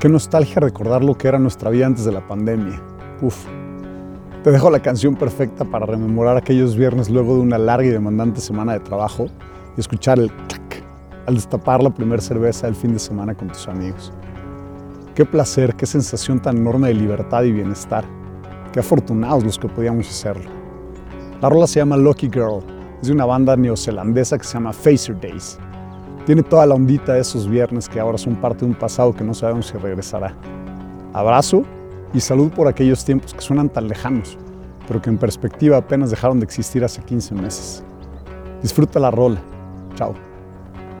Qué nostalgia recordar lo que era nuestra vida antes de la pandemia. Uf. Te dejo la canción perfecta para rememorar aquellos viernes luego de una larga y demandante semana de trabajo y escuchar el clac al destapar la primera cerveza del fin de semana con tus amigos. Qué placer, qué sensación tan enorme de libertad y bienestar. Qué afortunados los que podíamos hacerlo. La rola se llama Lucky Girl. Es de una banda neozelandesa que se llama Facer Days. Tiene toda la ondita de esos viernes que ahora son parte de un pasado que no sabemos si regresará. Abrazo y salud por aquellos tiempos que suenan tan lejanos, pero que en perspectiva apenas dejaron de existir hace 15 meses. Disfruta la rola. Chao.